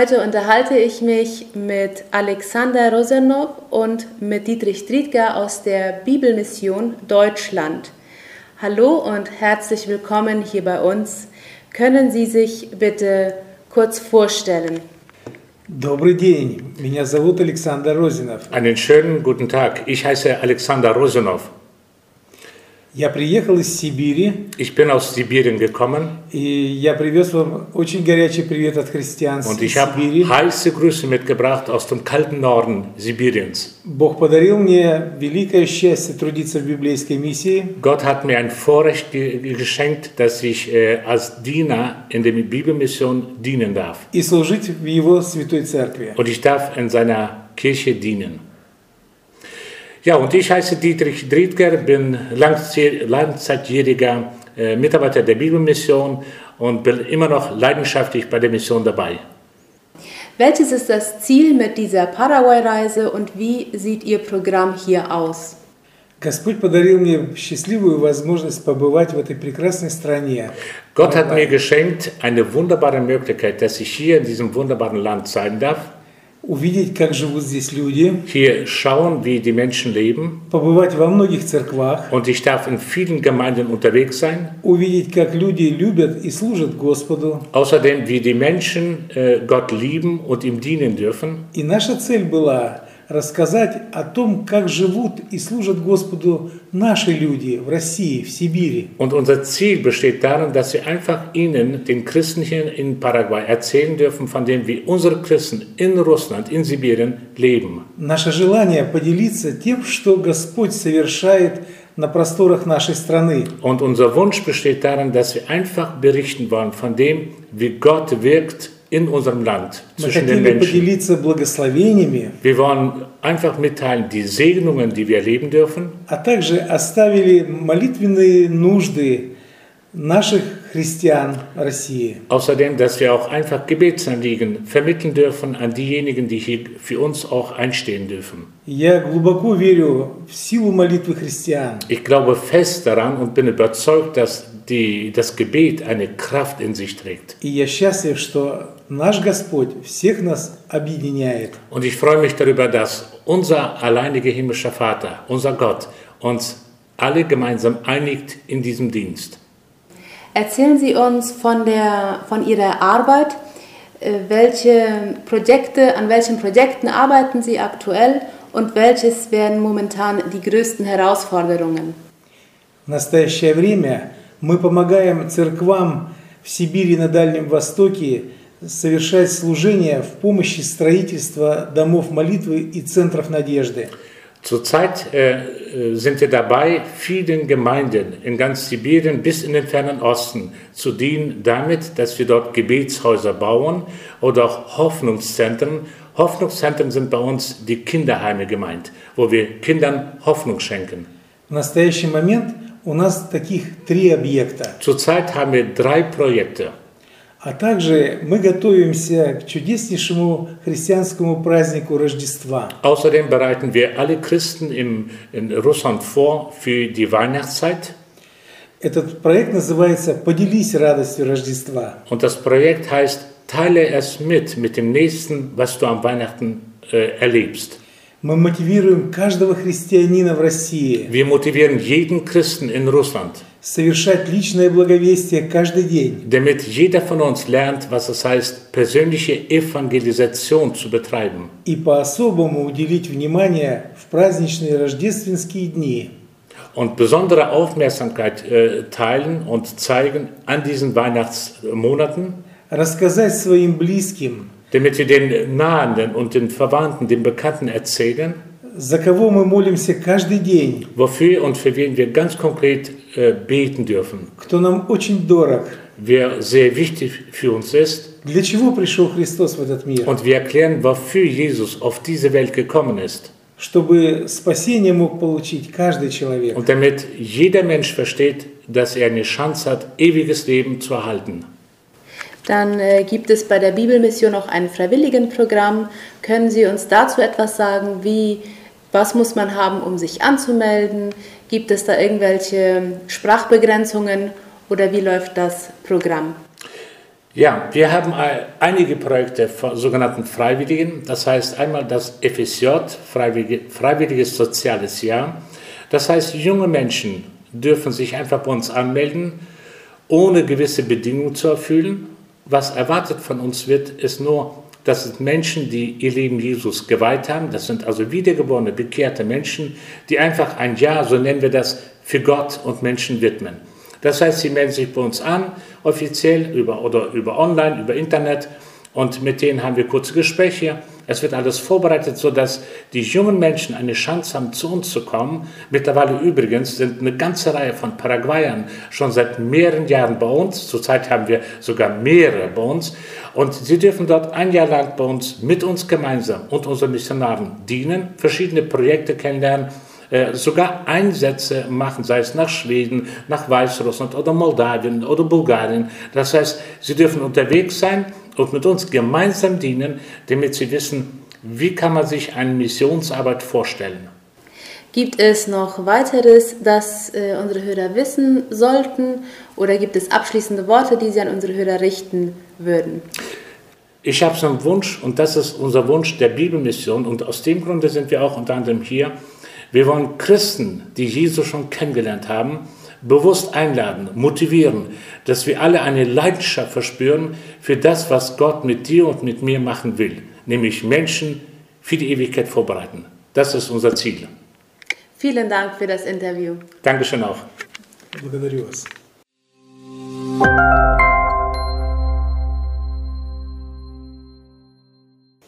Heute unterhalte ich mich mit Alexander Rosenov und mit Dietrich Driedger aus der Bibelmission Deutschland. Hallo und herzlich willkommen hier bei uns. Können Sie sich bitte kurz vorstellen? Добрый день, меня зовут Александр Розинов. Einen schönen guten Tag. Ich heiße Alexander Rosenov. Я приехал из Сибири, Ich bin aus Sibirien gekommen и я привез вам очень горячий привет от христиан und из ich habe Сибири. heiße Grüße mitgebracht aus dem kalten Norden Sibiriens. Бог подарил мне великое счастье трудиться в библейской миссии, Gott hat mir ein Vorrecht ge geschenkt, dass ich äh, als Diener in der Bibelmission dienen darf. и служить в Его святой церкви. Und ich darf in seiner Kirche dienen. Ja, und ich heiße Dietrich Driedger, bin langzeitjähriger äh, Mitarbeiter der Bibelmission und bin immer noch leidenschaftlich bei der Mission dabei. Welches ist das Ziel mit dieser Paraguay-Reise und wie sieht Ihr Programm hier aus? Gott hat mir geschenkt eine wunderbare Möglichkeit, dass ich hier in diesem wunderbaren Land sein darf увидеть, как живут здесь люди, hier schauen, wie die Menschen leben побывать во многих церквах, und ich darf in vielen Gemeinden unterwegs sein. увидеть, как люди любят и служат Господу. Außerdem, wie die Menschen äh, Gott lieben und ihm dienen dürfen. И наша цель была рассказать о том, как живут и служат Господу наши люди в России, в Сибири. Und unser Ziel besteht darin, dass wir einfach ihnen, den Christen hier in Paraguay, erzählen dürfen, von dem, wie unsere Christen in Russland, in Sibirien leben. Наше желание поделиться тем, что Господь совершает на просторах нашей страны. Und unser Wunsch besteht darin, dass wir einfach berichten wollen von dem, wie Gott wirkt in unserem Land, Мы zwischen den хотели Menschen. поделиться благословениями, Wir wollen einfach mitteilen die Segnungen, die wir erleben dürfen, а также оставили молитвенные нужды наших христиан России. außerdem, dass wir auch einfach Gebetsanliegen vermitteln dürfen an diejenigen, die hier für uns auch einstehen dürfen. Я глубоко верю в силу молитвы христиан. Ich glaube fest daran und bin überzeugt, dass die, das Gebet eine Kraft in sich trägt. И я счастлив, что наш Господь всех нас объединяет. Und ich freue mich darüber, dass unser alleiniger himmlischer Vater, unser Gott, uns alle gemeinsam einigt in diesem Dienst. Erzählen Sie uns von, der, von Ihrer Arbeit. Äh, Welche Projekte, an welchen Projekten arbeiten Sie aktuell und welches wären momentan die größten Herausforderungen? В настоящее время мы помогаем церквам в Сибири и на Дальнем Востоке совершать служения в помощи строительства домов молитвы и центров надежды. Zurzeit äh, äh, sind wir dabei, vielen Gemeinden in ganz Sibirien bis in den fernen Osten zu dienen, damit, dass wir dort Gebetshäuser bauen oder auch Hoffnungszentren. Hoffnungszentren sind bei uns die Kinderheime gemeint, wo wir Kindern Hoffnung schenken. В настоящий момент у нас таких три объекта. Zurzeit haben wir drei Projekte. А также мы готовимся к чудеснейшему христианскому празднику Рождества. Außerdem bereiten wir alle Christen im, in Russland vor für die Weihnachtszeit. Этот проект называется «Поделись радостью Рождества». Und das Projekt heißt, teile es mit, mit dem Nächsten, was du am Weihnachten äh, erlebst. Мы мотивируем каждого христианина в России Wir motivieren jeden Christen in Russland, совершать личное благовестие каждый день, damit jeder von uns lernt, was es heißt, persönliche Evangelisation zu betreiben. и по-особому уделить внимание в праздничные рождественские дни. Und besondere Aufmerksamkeit äh, teilen und zeigen an diesen Weihnachtsmonaten, Рассказать своим близким, damit wir den Nahenden und den Verwandten, den Bekannten erzählen, за кого мы молимся каждый день, wofür und für wen wir ganz konkret äh, beten dürfen, кто нам очень дорог, wer sehr wichtig für uns ist. для чего пришел Христос в этот мир, Und wir erklären, wofür Jesus auf diese Welt gekommen ist. чтобы спасение мог получить каждый человек. Und damit jeder Mensch versteht, dass er eine Chance hat, ewiges Leben zu erhalten. Dann äh, gibt es bei der Bibelmission auch ein Freiwilligenprogramm. Können Sie uns dazu etwas sagen? Wie, was muss man haben, um sich anzumelden? Gibt es da irgendwelche Sprachbegrenzungen oder wie läuft das Programm? Ja, wir haben einige Projekte von sogenannten Freiwilligen. Das heißt einmal das FSJ, Freiwillige, Freiwilliges Soziales Jahr. Das heißt, junge Menschen dürfen sich einfach bei uns anmelden, ohne gewisse Bedingungen zu erfüllen. Was erwartet von uns wird, ist nur, das sind Menschen, die ihr Leben Jesus geweiht haben. Das sind also wiedergeborene, bekehrte Menschen, die einfach ein Jahr, so nennen wir das, für Gott und Menschen widmen. Das heißt, sie melden sich bei uns an, offiziell über, oder über online, über Internet und mit denen haben wir kurze Gespräche. Es wird alles vorbereitet, sodass die jungen Menschen eine Chance haben, zu uns zu kommen. Mittlerweile übrigens sind eine ganze Reihe von Paraguayern schon seit mehreren Jahren bei uns. Zurzeit haben wir sogar mehrere bei uns. Und sie dürfen dort ein Jahr lang bei uns mit uns gemeinsam und unseren Missionaren dienen, verschiedene Projekte kennenlernen äh, sogar Einsätze machen, sei es nach Schweden, nach Weißrussland oder Moldawien oder Bulgarien. Das heißt, sie dürfen unterwegs sein und mit uns gemeinsam dienen, damit sie wissen, wie kann man sich eine Missionsarbeit vorstellen. Gibt es noch weiteres, das äh, unsere Hörer wissen sollten oder gibt es abschließende Worte, die Sie an unsere Hörer richten würden? Ich habe so einen Wunsch und das ist unser Wunsch der Bibelmission und aus dem Grunde sind wir auch unter anderem hier, wir wollen Christen, die Jesus schon kennengelernt haben, bewusst einladen, motivieren, dass wir alle eine Leidenschaft verspüren für das, was Gott mit dir und mit mir machen will, nämlich Menschen für die Ewigkeit vorbereiten. Das ist unser Ziel. Vielen Dank für das Interview. Dankeschön auch. Благодарю вас.